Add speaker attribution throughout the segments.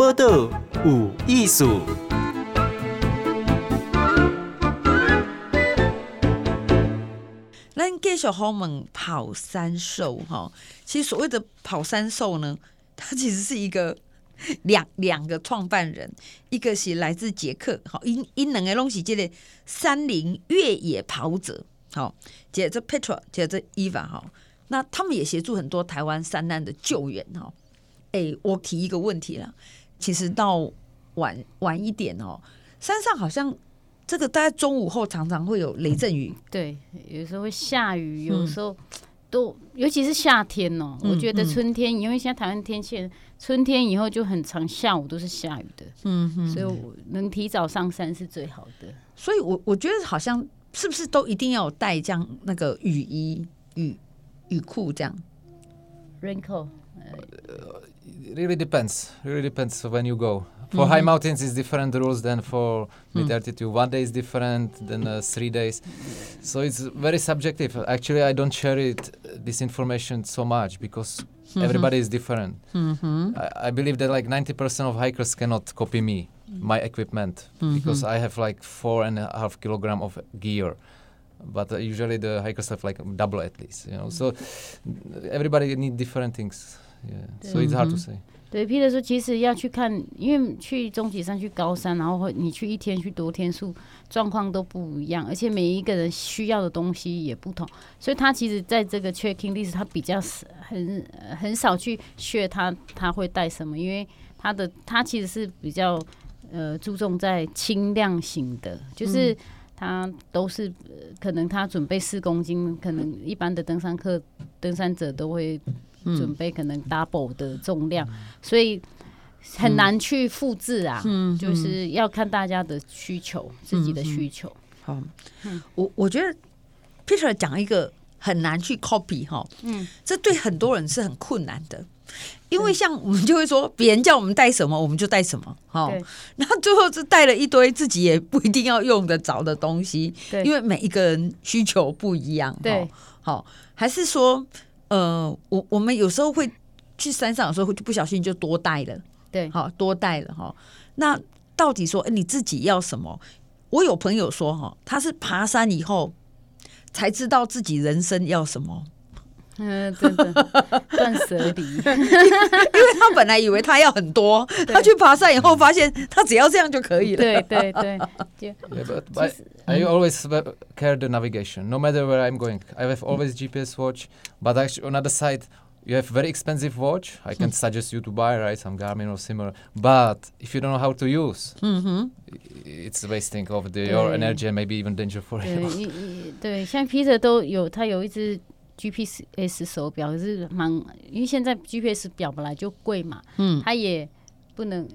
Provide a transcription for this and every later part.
Speaker 1: 报道有艺术。
Speaker 2: 咱继续访问跑山兽哈，其实所谓的跑山兽呢，它其实是一个 两两个创办人，一个是来自捷克，好，因因两个拢是这个山林越野跑者，好，接着 Petra，接着 Eva 哈，那他们也协助很多台湾山难的救援哈。哎，我提一个问题了，其实到晚晚一点哦，山上好像。这个大概中午后常常会有雷阵雨，
Speaker 3: 对，有时候会下雨，有时候都，尤其是夏天哦。我觉得春天，因为现在台湾天气，春天以后就很长，下午都是下雨的，嗯哼，所以我能提早上山是最好的。
Speaker 2: 所以我我觉得好像是不是都一定要有带这样那个雨衣、雨雨裤这样
Speaker 3: ？Raincoat。
Speaker 4: It really depends. Really depends when you go. For mm-hmm. high mountains, it's different rules than for hmm. mid altitude. One day is different than uh, three days, so it's very subjective. Actually, I don't share it uh, this information so much because mm-hmm. everybody is different. Mm-hmm. I, I believe that like 90% of hikers cannot copy me, my equipment, because I have like four and a half kilogram of gear. But uh, usually the hikers have like double at least, you know. So everybody need different things. So it's hard to.
Speaker 3: 对，Peter 说，其实要去看，因为去中级山、去高山，然后会你去一天、去多天数，状况都不一样，而且每一个人需要的东西也不同，所以他其实在这个 checking list，他比较很很少去学他他会带什么，因为他的他其实是比较呃注重在轻量型的，就是他都是呃可能他准备四公斤，可能一般的登山客登山者都会。准备可能 double 的重量，嗯、所以很难去复制啊。嗯，就是要看大家的需求，嗯、自己的需求。好，
Speaker 2: 嗯、我我觉得 Peter 讲一个很难去 copy 哈。嗯，这对很多人是很困难的，因为像我们就会说，别人叫我们带什么，我们就带什么。哈，然后最后是带了一堆自己也不一定要用得着的东西。对，因为每一个人需求不一样。对，好，还是说。呃，我我们有时候会去山上的时候，就不小心就多带了，对，好多带了哈。那到底说，欸，你自己要什么？我有朋友说哈，他是爬山以后才知道自己人生要什么。
Speaker 3: 嗯，真的断舍离，
Speaker 2: 因为他本来以为他要很多，他去爬山以后发现他只要这样就可以了。
Speaker 3: 对对对。
Speaker 4: Yeah, but, but I always care the navigation, no matter where I'm going. I have always GPS watch, but actually on other side, you have very expensive watch. I can suggest you to buy, right, some Garmin or similar. But if you don't know how to use, it's wasting of the, your energy and maybe even danger for you.
Speaker 3: 对，像 Peter 都有，他有一只。 GPS 手表可是蛮，因为现在 GPS 表本来就贵嘛，嗯，他也不能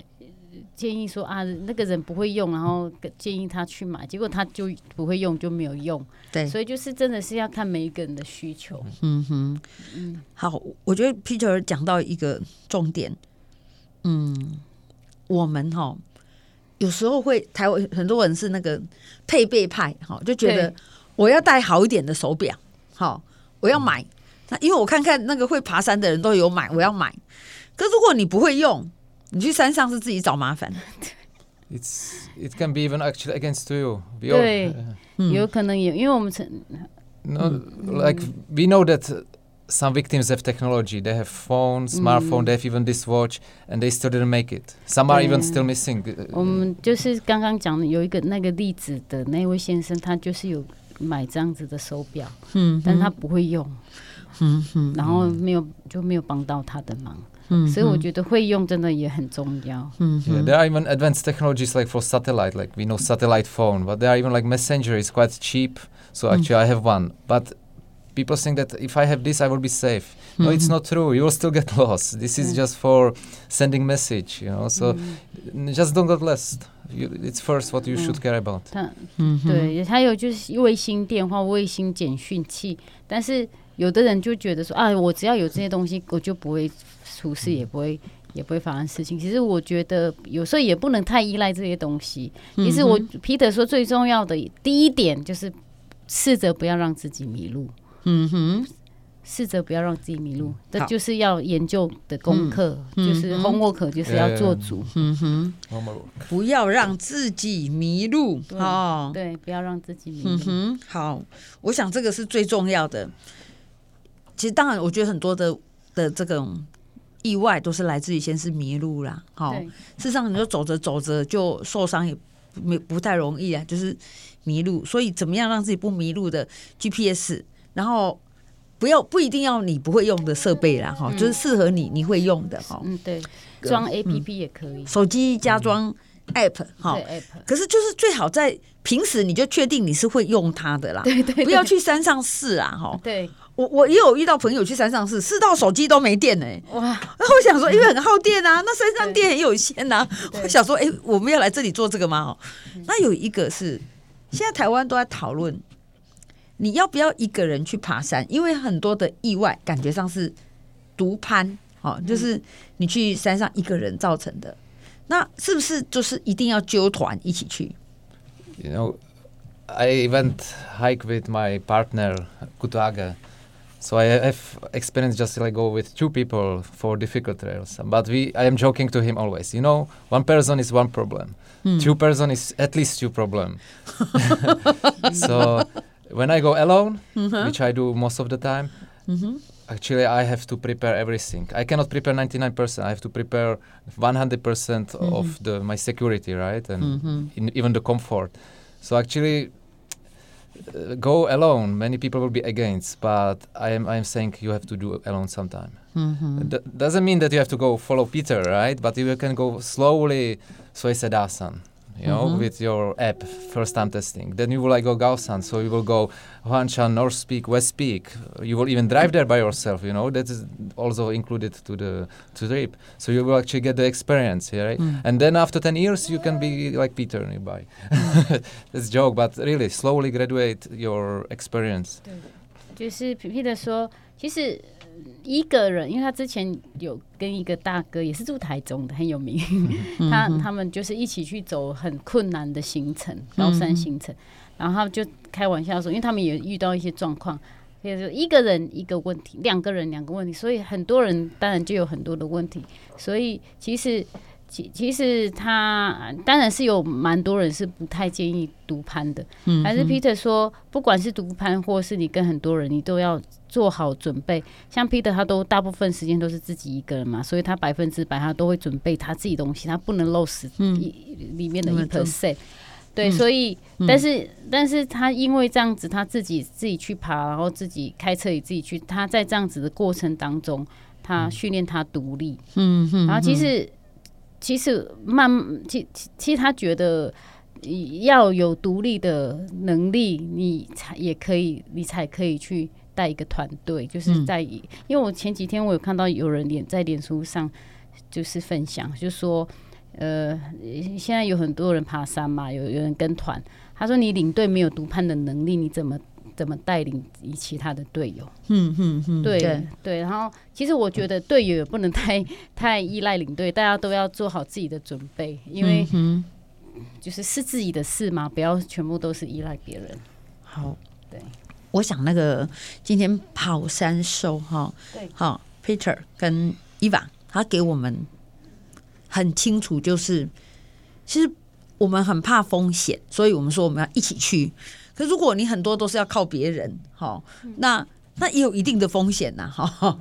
Speaker 3: 建议说啊，那个人不会用，然后建议他去买，结果他就不会用就没有用，对，所以就是真的是要看每一个人的需求，嗯哼，
Speaker 2: 嗯，好，我觉得 Peter 讲到一个重点，嗯，我们哈有时候会台湾很多人是那个配备派，哈，就觉得我要戴好一点的手表，好。我要买，那因为我看看那个会爬山的人都有买，我要买。可如果你不会用，你去山上是自己找麻烦。
Speaker 4: It's it can be even actually against you.
Speaker 3: 对，有可能有，因为我们曾。
Speaker 4: No, like we know that some victims have technology. They have phones, smartphone. They have even this watch, and they still didn't make it. Some are even still missing.
Speaker 3: 我们就是刚刚讲的有一个那个例子的那位先生，他就是有。买这样子的手表，嗯，但他不会用，嗯哼，然后没有就没有帮到他的忙，嗯，所以我觉得会用真的也很重要，嗯，
Speaker 4: There are even advanced technologies like for satellite, like we know satellite phone, but there are even like messenger is quite cheap. So actually, I have one, but people think that if I have this, I will be safe. No, it's not true. You will still get lost. This is just for sending message, you know. So just don't get lost. It's first what you should care about.
Speaker 3: 他，对，还有就是卫星电话、卫星简讯器。但是有的人就觉得说啊，我只要有这些东西，我就不会出事，也不会也不会发生事情。其实我觉得有时候也不能太依赖这些东西。其实我 Peter 说最重要的第一点就是试着不要让自己迷路。嗯哼。试着不要让自己迷路，
Speaker 2: 这
Speaker 3: 就是要研究的功课，
Speaker 2: 嗯
Speaker 3: 就是 homework 就是要做足，
Speaker 2: 嗯哼，不要让自己迷路
Speaker 3: 对
Speaker 2: 哦。
Speaker 3: 对，不要让自己迷路。
Speaker 2: 嗯哼，好，我想这个是最重要的。其实当然，我觉得很多的的这种意外都是来自于先是迷路啦。好、
Speaker 3: 对，
Speaker 2: 事实上你就走着走着就受伤也没不太容易啊，就是迷路。所以怎么样让自己不迷路的 GPS，然后不要不一定要你不会用的设备啦，哈、就是适合你你会用的哈。
Speaker 3: 嗯，对，装 A P P 也可以，
Speaker 2: 手机加装 App 哈、
Speaker 3: 对 App，
Speaker 2: 可是就是最好在平时你就确定你是会用它的啦，
Speaker 3: 对对，
Speaker 2: 不要去山上试啊哈。
Speaker 3: 对，
Speaker 2: 我我也有遇到朋友去山上试，试到手机都没电呢、欸。
Speaker 3: 哇，
Speaker 2: 然后我想说，因为很耗电啊，那山上电很有限呐、啊。我想说，哎、我们要来这里做这个吗？哦，那有一个是现在台湾都在讨论，你要不要一个人去爬山？因为很多的意外感觉上是独攀，哦，就是你去山上一个人造成的。那是不是就是一定要揪团一起去
Speaker 4: ？You know, I went hike with my partner Kutaga. So I have experience just like go with two people for difficult trails. But we, I am joking to him always. You know, one person is one problem. Two person is at least two problem. so when I go alone, mm-hmm. which I do most of the time, mm-hmm. actually I have to prepare everything. I cannot prepare 99%. I have to prepare 100% of mm-hmm. the my security, right? And in, even the comfort. So actually uh, go alone. Many people will be against, but I am I am saying you have to do alone sometime. D- doesn't mean that you have to go follow Peter, right? But you can go slowly. So I said Asan, you know, with your app first time testing. Then you will like go Gausan. So you will go Huanchan, North Peak, West Peak. You will even drive there by yourself. You know that is also included to the to the trip. So you will actually get the experience, yeah, right? And then after ten years, you can be like Peter nearby. It's a joke, but really slowly graduate your experience.
Speaker 3: 就是 Peter 说，其实 一个人，因为他之前有跟一个大哥，也是住台中的，很有名，他他们就是一起去走很困难的行程，高山行程，然后他们就开玩笑说，因为他们也遇到一些状况，就是一个人一个问题，两个人两个问题，所以很多人当然就有很多的问题，所以其实。其其实他当然是有蛮多人是不太建议独攀的，嗯还是 Peter 说，不管是独攀或是你跟很多人，你都要做好准备。像 Peter 他都大部分时间都是自己一个人嘛，所以他百分之百他都会准备他自己东西，他不能漏死一里面的一 percent。对，所以但是但是他因为这样子，他自己自己去爬，然后自己开车也自己去，他在这样子的过程当中，他训练他独立。
Speaker 2: 嗯嗯
Speaker 3: 然后其实。其实慢，其其实他觉得要有独立的能力，你才也可以，你才可以去带一个团队。就是在，因为我前几天我有看到有人脸在脸书上就是分享，就说，呃，现在有很多人爬山嘛，有有人跟团，他说你领队没有独攀的能力，你怎么怎么带领其他的队友？
Speaker 2: 嗯嗯嗯，
Speaker 3: 对
Speaker 2: 对
Speaker 3: 对，然后其实我觉得队友也不能太太依赖领队，大家都要做好自己的准备，因为就是是自己的事嘛，不要全部都是依赖别人。
Speaker 2: 好，
Speaker 3: 对，
Speaker 2: 我想那个今天跑山兽哈，
Speaker 3: 对，
Speaker 2: 好，Peter 跟 Eva 他给我们很清楚，就是其实我们很怕风险，所以我们说我们要一起去。可如果你很多都是要靠别人，好，那那也有一定的风险呐，哈。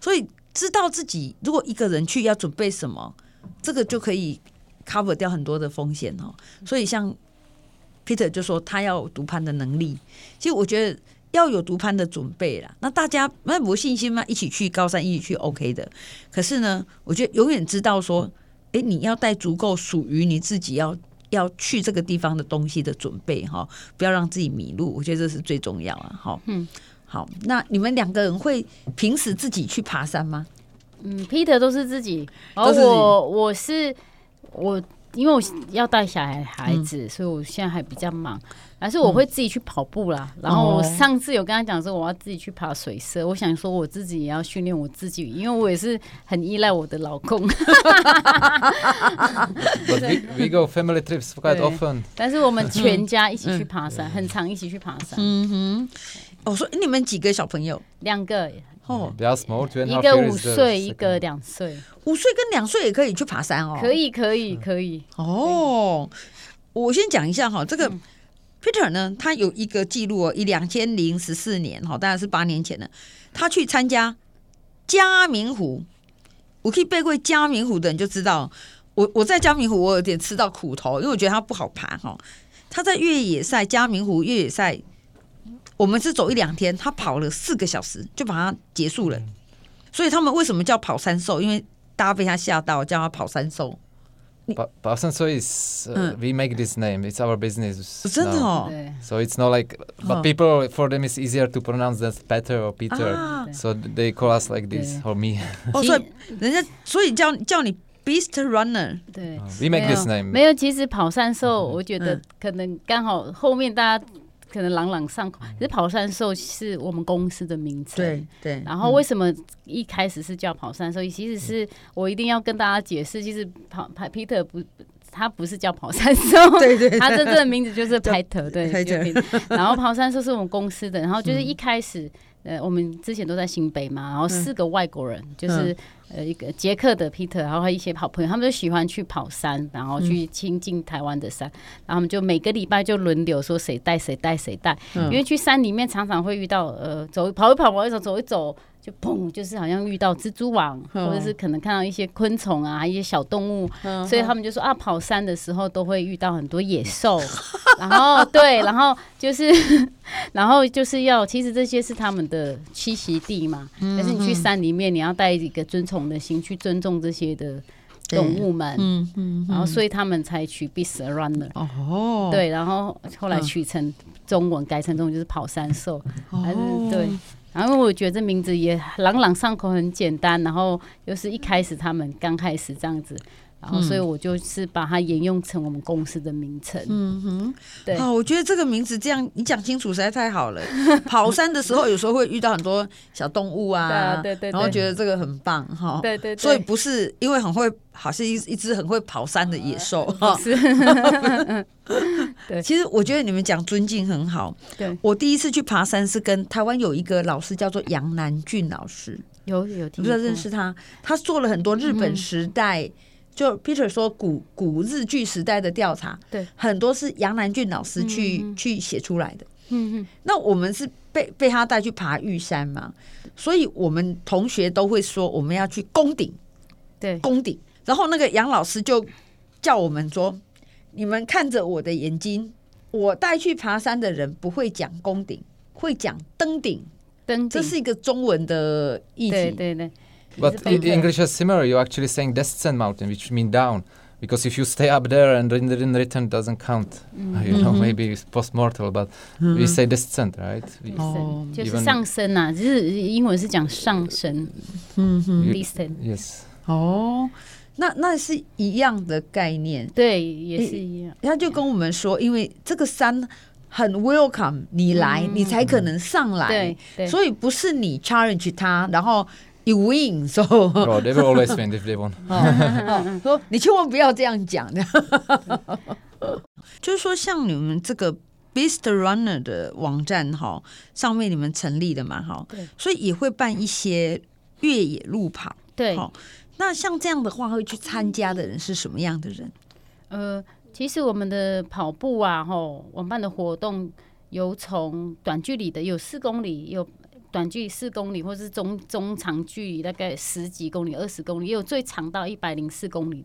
Speaker 2: 所以知道自己如果一个人去要准备什么，这个就可以 cover 掉很多的风险哦。所以像 Peter 就说他要有独攀的能力，其实我觉得要有读盘的准备啦。那大家那有信心嘛？一起去高山，一起去 OK 的。可是呢，我觉得永远知道说，哎，你要带足够属于你自己要。要去这个地方的东西的准备哈，不要让自己迷路，我觉得这是最重要啊。好，嗯，好，那你们两个人会平时自己去爬山吗？
Speaker 3: 嗯，Peter 都是自己，而我我是我，因为我要带小孩孩子，嗯、所以我现在还比较忙。但是我会自己去跑步啦。嗯、然后我上次有跟他讲说，我要自己去爬水社。我想说我自己也要训练我自己，因为我也是很依赖我的老公。
Speaker 4: But we, we go family trips quite often.
Speaker 3: 但是我们全家一起去爬山，嗯、很常一起去爬山。
Speaker 2: 嗯哼，我，说你们几个小朋友？
Speaker 3: 两个
Speaker 2: 哦，
Speaker 4: 比较 small，
Speaker 3: 一个五岁，一个两岁。
Speaker 2: 五岁跟两岁也可以去爬山哦？
Speaker 3: 可以，可以，可以。
Speaker 2: 哦，我先讲一下哈，这个 Peter 呢，他有一个记录哦，以两千零十四年哈，当然是八年前了，他去参加嘉明湖。我可以背过嘉明湖的人就知道，我我在嘉明湖我有点吃到苦头，因为我觉得它不好爬哈。他在越野赛嘉明湖越野赛，我们是走一两天，他跑了四个小时就把它结束了。所以他们为什么叫跑山兽？因为大家被他吓到，叫他跑山兽。
Speaker 4: 跑跑山兽 is we make this name. It's our business.
Speaker 2: 真的哦。
Speaker 4: So it's not like, but people for them it's easier to pronounce than Peter or Peter. So they call us like this or me.
Speaker 2: 哦，所以人家所以叫叫你 Beast Runner。
Speaker 3: 对
Speaker 4: ，we make this name。
Speaker 3: 没有，其实跑山兽，我觉得可能刚好后面大家。可能朗朗上口，可是跑山兽是我们公司的名称。
Speaker 2: 对对。
Speaker 3: 然后为什么一开始是叫跑山兽？其实是我一定要跟大家解释，其实跑跑 Peter 不，他不是叫跑山兽，
Speaker 2: 对对，
Speaker 3: 他真正的名字就是 Peter，对。然后跑山兽是我们公司的，然后就是一开始。呃，我们之前都在新北嘛，然后四个外国人，嗯、就是呃一个捷克的 Peter，然后还有一些好朋友，他们都喜欢去跑山，然后去亲近台湾的山，嗯、然后我们就每个礼拜就轮流说谁带谁带谁带，嗯、因为去山里面常常会遇到呃走跑一跑跑一走走一走。就砰，就是好像遇到蜘蛛网，或者是可能看到一些昆虫啊，一些小动物，所以他们就说啊，跑山的时候都会遇到很多野兽，然后对，然后就是，然后就是要，其实这些是他们的栖息地嘛，但是你去山里面，你要带一个尊崇的心去尊重这些的动物们，嗯嗯，然后所以他们才取 Beast Runner，哦，对，然后后来取成中文，改成中文就是跑山兽，还是对。然后我觉得这名字也朗朗上口，很简单，然后又是一开始他们刚开始这样子，然后所以我就是把它沿用成我们公司的名称。嗯哼，对。好，
Speaker 2: 我觉得这个名字这样你讲清楚实在太好了。跑山的时候有时候会遇到很多小动物啊，对对，然后觉得这个很棒哈。对对。所以不是因为很会，好像一一只很会跑山的野兽哈。是。对，其实我觉得你们讲尊敬很好。对，我第一次去爬山是跟台湾有一个老师叫做杨南俊老师，
Speaker 3: 有有听，
Speaker 2: 不知道认识他？他做了很多日本时代，就 Peter 说古古日剧时代的调查，对，很多是杨南俊老师去去写出来的。嗯嗯，那我们是被被他带去爬玉山嘛，所以我们同学都会说我们要去攻顶，对，攻顶。然后那个杨老师就叫我们说。你们看着我的眼睛，我带去爬山的人不会讲攻顶，会讲登顶。登顶，这是一个中文的意思。对对对。
Speaker 4: But in English is similar. You actually saying descend mountain, which mean down, because if you stay up there and in the return doesn't count. You know, maybe it's post-mortal, but we say descend, right?
Speaker 3: 哦，就是上升呐，就是英文是讲上升。嗯哼，
Speaker 4: descend。Yes。
Speaker 2: 哦。那那是一样的概念，
Speaker 3: 对，也是一样。
Speaker 2: 他就跟我们说，因为这个山很 welcome 你来，嗯、你才可能上来，对，对，所以不是你 challenge 他，然后 you win，so
Speaker 4: they will always win if they won。
Speaker 2: 说你千万不要这样讲的，就是说像你们这个 Beast Runner 的网站哈，上面你们成立的嘛哈，对，所以也会办一些越野路跑，对。那像这样的话，会去参加的人是什么样的人？
Speaker 3: 呃，其实我们的跑步啊，吼，我们办的活动有从短距离的，有四公里，有短距离四公里，或是中中长距离，大概十几公里、二十公里，也有最长到一百零四公里。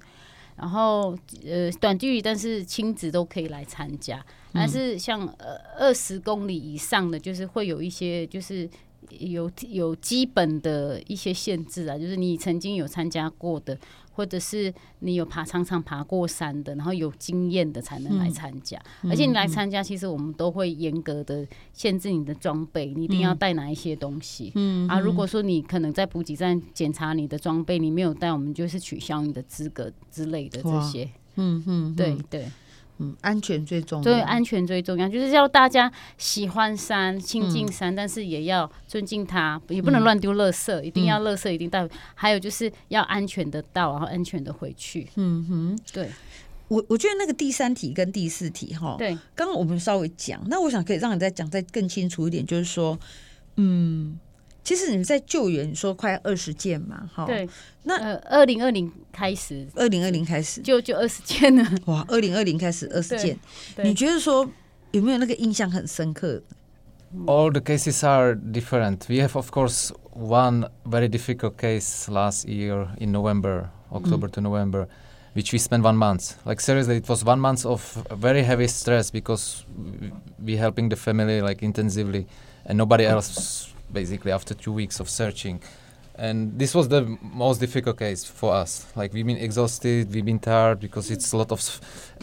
Speaker 3: 然后呃，短距离但是亲子都可以来参加，但是像呃二十公里以上的，就是会有一些就是。有有基本的一些限制啊，就是你曾经有参加过的，或者是你有爬常常爬过山的，然后有经验的才能来参加。嗯、而且你来参加，其实我们都会严格的限制你的装备，你一定要带哪一些东西。嗯啊，如果说你可能在补给站检查你的装备，你没有带，我们就是取消你的资格之类的这些。嗯嗯，对对。
Speaker 2: 嗯，安全最重要。
Speaker 3: 对，安全最重要，就是要大家喜欢山、亲近山，嗯、但是也要尊敬它，也不能乱丢垃圾，嗯、一定要垃圾一定带。还有就是要安全的到，然后安全的回去。嗯哼，对。
Speaker 2: 我我觉得那个第三题跟第四题哈，
Speaker 3: 对，
Speaker 2: 刚刚我们稍微讲，那我想可以让你再讲再更清楚一点，就是说，嗯，其实你们在救援，你说快二十件嘛，哈，
Speaker 3: 对，
Speaker 2: 那
Speaker 3: 呃，二零二零开始，
Speaker 2: 二零二零开始
Speaker 3: 就就二十件了，
Speaker 2: 哇，二零二零开始二十件，
Speaker 3: 对
Speaker 2: 你觉得说有没有那个印象很深刻？
Speaker 4: All the cases are different. We have, of course, one very difficult case last year in November, October to November, which we spent one month. Like seriously, it was one month of very heavy stress because w- we helping the family like intensively, and nobody else basically after two weeks of searching. And this was the most difficult case for us. Like we've been exhausted, we've been tired because it's a lot of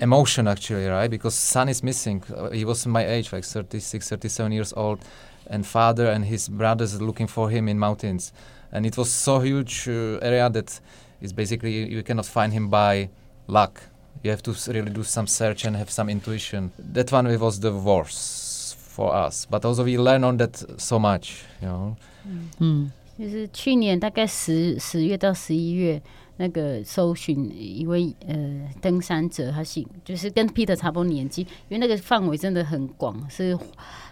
Speaker 4: emotion actually, right? Because son is missing. Uh, he was my age, like 36, 37 years old, and father and his brothers looking for him in mountains. And it was so huge uh, area that is basically you, you cannot find him by luck. You have to really do some search and have some intuition. That one was the worst for us, but also we learn on that so much, you know.
Speaker 2: 嗯
Speaker 3: 就是去年大概十十月到十一月，那个搜寻一位呃登山者，他姓就是跟 Peter 差不多年纪，因为那个范围真的很广，是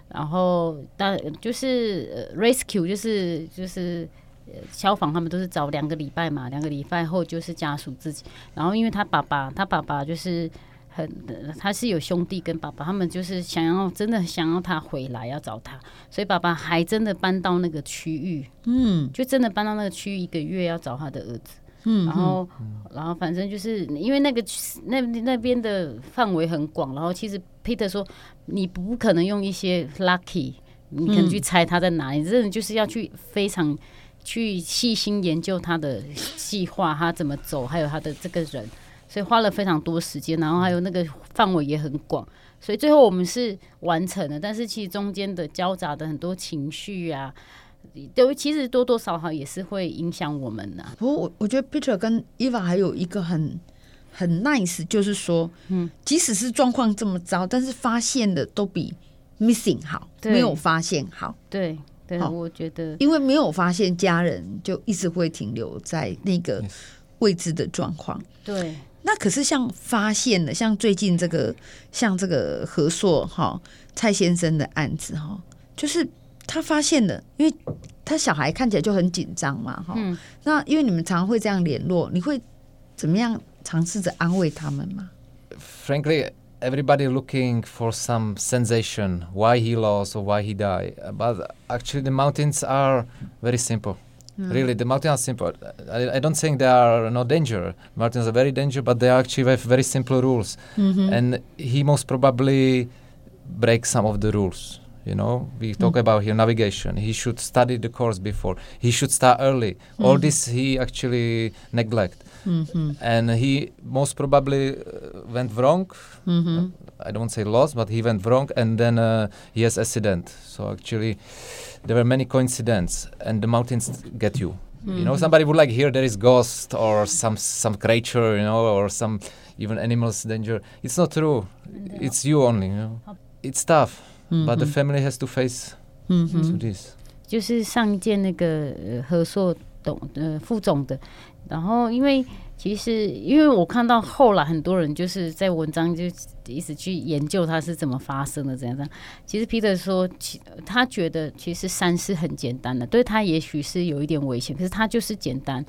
Speaker 3: 然后但就是、呃、rescue 就是就是。呃消防他们都是找两个礼拜嘛，两个礼拜后就是家属自己。然后因为他爸爸，他爸爸就是很，他是有兄弟跟爸爸，他们就是想要真的想要他回来要找他，所以爸爸还真的搬到那个区域，
Speaker 2: 嗯
Speaker 3: 就真的搬到那个区域一个月要找他的儿子。
Speaker 2: 嗯，
Speaker 3: 然后，然后反正就是因为那个那那边的范围很广，然后其实 Peter 说你不可能用一些 lucky，你可能去猜他在哪里，真的就是要去非常去细心研究他的计划，他怎么走，还有他的这个人，所以花了非常多时间，然后还有那个范围也很广，所以最后我们是完成了，但是其实中间的交杂的很多情绪啊。都其实多多少少也是会影响我们的、啊。
Speaker 2: 不过我我觉得 Peter 跟 Eva 还有一个很很 nice，就是说，嗯，即使是状况这么糟，但是发现的都比 missing 好，
Speaker 3: 对
Speaker 2: 没有发现好。
Speaker 3: 对对，
Speaker 2: 好
Speaker 3: 我觉得
Speaker 2: 因为没有发现，家人就一直会停留在那个未知的状况。
Speaker 3: 对
Speaker 2: 那可是像发现了，像最近这个，像这个何硕哈蔡先生的案子哈，就是他发现了，因为他小孩看起来就很紧张嘛哈。
Speaker 3: 嗯
Speaker 2: 那因为你们常常会这样联络，你会怎么样尝试着安慰他们吗
Speaker 4: ？frankly, everybody looking for some sensation, why he lost or why he died. Uh, But actually, the mountains are very simple. Hmm. Really, the mountains are simple. I, I don't think there are no danger. Mountains are very dangerous, but they actually have very simple rules. Mm-hmm. And he most probably breaks some of the rules. You know, we talk mm. about here navigation. He should study the course before. He should start early. All mm-hmm. this he actually neglect, mm-hmm. and he most probably uh, went wrong. Mm-hmm. I don't say lost, but he went wrong, and then uh, he has accident. So actually, there were many coincidences, and the mountains get you. You know, somebody would like hear there is ghost or some some creature, you know, or some even animals danger. It's not true. It's you only. You know, it's tough, but the family has to face to this.
Speaker 3: 就是上一届那个呃和硕董呃副总的，然后因为其实因为我看到后来很多人就是在文章就一直去研究它是怎么发生的，怎样怎样。其实 Peter 说，其他觉得其实山是很简单的，对他也许是有一点危险，可是他就是简单。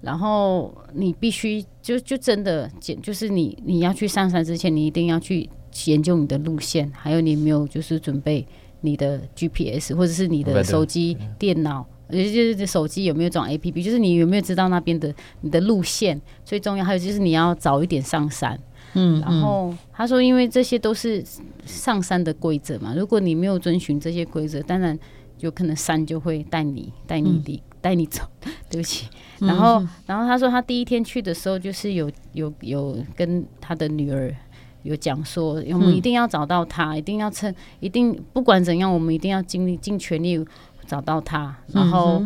Speaker 3: 然后你必须就就真的简，就是你你要去上山之前，你一定要去研究你的路线，还有你有没有就是准备你的 GPS 或者是你的手机、电脑，也，就是手机有没有装 APP，就是你有没有知道那边的你的路线最重要。还有就是你要早一点上山。
Speaker 2: 嗯，
Speaker 3: 然后他说，因为这些都是上山的规则嘛，如果你没有遵循这些规则，当然有可能山就会带你带你离 带你走。对不起。然后，然后他说他第一天去的时候，就是有有有跟他的女儿有讲说，我们一定要找到他，一定要趁一定不管怎样，我们一定要尽力尽全力找到他。然后。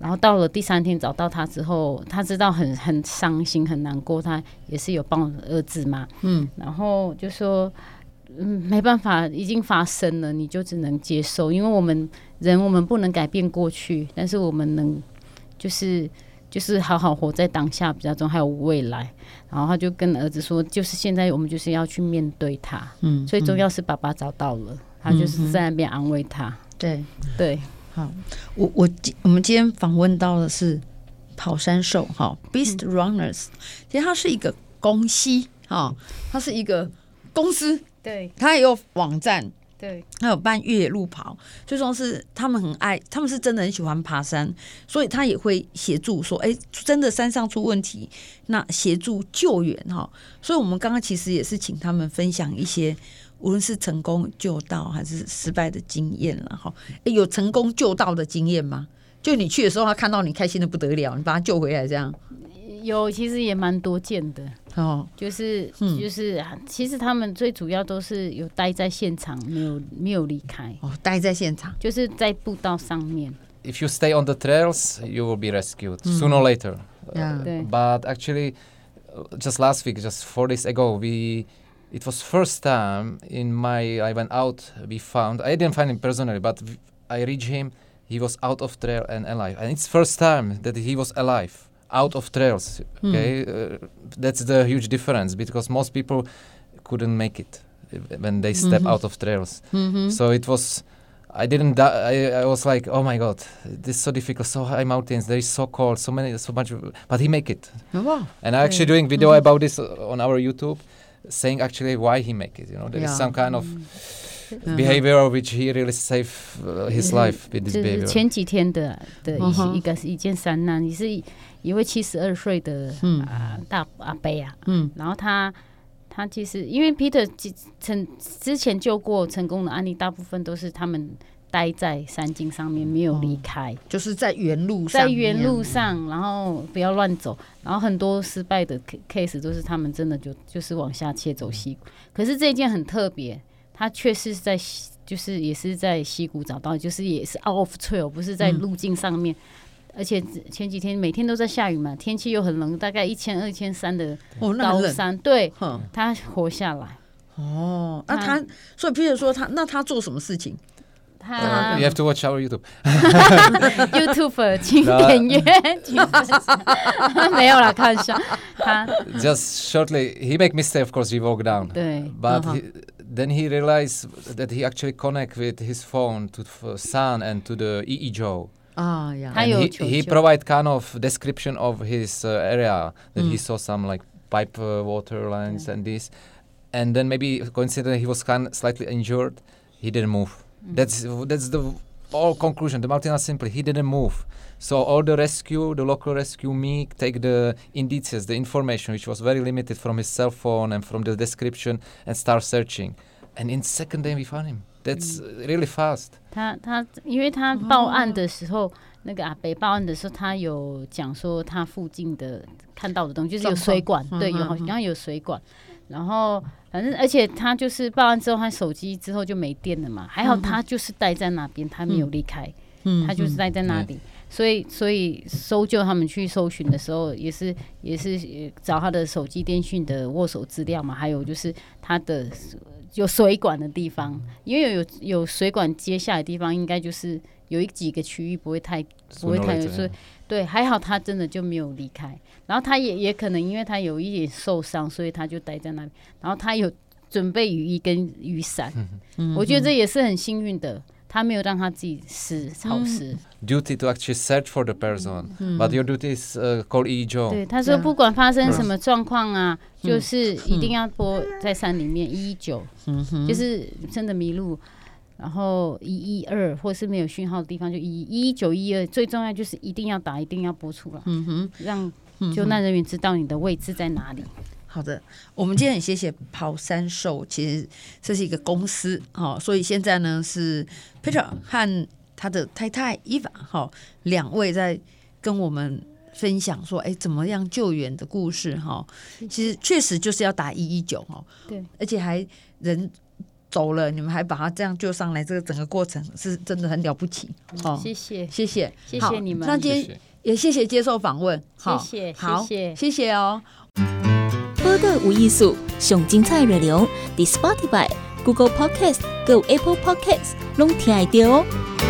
Speaker 3: 然后到了第三天找到他之后，他知道很很伤心很难过，他也是有帮儿子嘛，嗯，然后就说，嗯，没办法，已经发生了，你就只能接受，因为我们人我们不能改变过去，但是我们能就是就是好好活在当下比较重要，还有未来。然后他就跟儿子说，就是现在我们就是要去面对他，嗯，最重要是爸爸找到了，嗯、他就是在那边安慰他。
Speaker 2: 对
Speaker 3: 对，
Speaker 2: 好，我我我们今天访问到的是跑山兽哈，Beast Runners，其实它是一个公司哈，它是一个公司，
Speaker 3: 对，
Speaker 2: 它也有网站。
Speaker 3: 对，
Speaker 2: 他有办越野路跑，最重要是他们很爱，他们是真的很喜欢爬山，所以他也会协助说，哎，真的山上出问题，那协助救援哈。所以我们刚刚其实也是请他们分享一些，无论是成功救到还是失败的经验了哈。哎，有成功救到的经验吗？就你去的时候，他看到你开心的不得了，你把他救回来这样。
Speaker 3: 有，其实也蛮多见的
Speaker 2: 哦，
Speaker 3: 就是、嗯、就是，其实他们最主要都是有待在现场，没有没有离开
Speaker 2: 哦，待在现场，
Speaker 3: 就是在步道上面。
Speaker 4: If you stay on the trails, you will be rescued sooner or later. But actually, just last week, just four days ago, we it was first time in my I went out. We found I didn't find him personally, but I reached him. He was out of trail and alive, and it's first time that he was alive. out of trails. Okay, mm. uh, that's the huge difference because most people couldn't make it when they step mm-hmm. out of trails. Mm-hmm. So it was. I didn't. I, I was like, oh my god, this is so difficult. So high mountains. There is so cold. So many. So much. But he make it.
Speaker 2: Oh, wow.
Speaker 4: And I actually doing video mm-hmm. about this on our YouTube, saying actually why he make it. You know, there yeah. is some kind of mm-hmm. behavior which he really save uh, his life with this behavior.
Speaker 3: 前几天的的一一个一件山难，你是。 一位七十二岁的啊大阿伯啊，嗯，然后他他其实因为 Peter 成之前救过成功的案例，大部分都是他们待在山径上面没有离开，
Speaker 2: 就是在原路上，
Speaker 3: 在原路上，然后不要乱走，然后很多失败的 case 都是他们真的就就是往下切走溪谷，可是这一件很特别，他确实是在就是也是在溪谷找到，就是也是 off trail，不是在路径上面。而且前几天每天都在下雨嘛，天气又很冷，大概一千二、千三的高山，哦、对，他活下来。
Speaker 2: 哦，那他，所以譬如说他，那他做什么事情？
Speaker 3: 他、
Speaker 4: uh, You have to watch our YouTube。
Speaker 3: YouTube 请点阅。没有啦，看一下。他
Speaker 4: Just shortly, he make mistake. Of course, he walk down.
Speaker 3: 对
Speaker 4: ，But he, then he realized that he actually connect with his phone to sun and to the EEGO.
Speaker 2: Ah, yeah.
Speaker 4: And he, he provide kind of description of his uh, area that mm. he saw some like pipe uh, water lines yeah. and this, and then maybe coincidentally he was kind of slightly injured. He didn't move. Mm. That's that's the all conclusion. The mountain is simply he didn't move. So all the rescue, the local rescue me take the indices, the information which was very limited from his cell phone and from the description and start searching. And in second day we found him. That's really fast。
Speaker 3: 他他，因为他报案的时候，那个阿北报案的时候，他有讲说他附近的看到的东西就是有水管，对，有好像有水管。然后反正而且他就是报案之后，他手机之后就没电了嘛。还好他就是待在那边，他没有离开，他就是待在那里。所以所以搜救他们去搜寻的时候，也是也是找他的手机电讯的握手资料嘛，还有就是他的。有水管的地方，因为有有有水管接下来的地方，应该就是有一几个区域不会太不会太，所以对，还好他真的就没有离开。然后他也也可能因为他有一点受伤，所以他就待在那里。然后他有准备雨衣跟雨伞，嗯、我觉得这也是很幸运的。他没有让他自己湿潮湿。
Speaker 4: Duty to actually search for the person, but your duty is called EEGO。
Speaker 3: 对，他说不管发生什么状况啊，就是一定要播在山里面一一九，就是真的迷路，然后一一二或是没有讯号的地方就一一一九一二，最重要就是一定要打，一定要播出来，嗯让救难人员知道你的位置在哪里。
Speaker 2: 好的，我们今天很谢谢跑山兽，其实这是一个公司，哦，所以现在呢是 Peter 和他的太太 Eva，好，两位在跟我们分享说，哎，怎么样救援的故事，哈，其实确实就是要打一一九，哈，
Speaker 3: 对，
Speaker 2: 而且还人走了，你们还把他这样救上来，这个整个过程是真的很了不起，好，
Speaker 3: 谢谢，
Speaker 2: 谢谢，
Speaker 3: 谢谢你们，
Speaker 2: 那今天也谢谢接受访问，
Speaker 3: 谢谢，
Speaker 2: 好，谢谢哦。
Speaker 5: 播个无艺术，上精彩内容，伫 Spotify、Google Podcast、Go Apple Podcasts，拢听得到哦。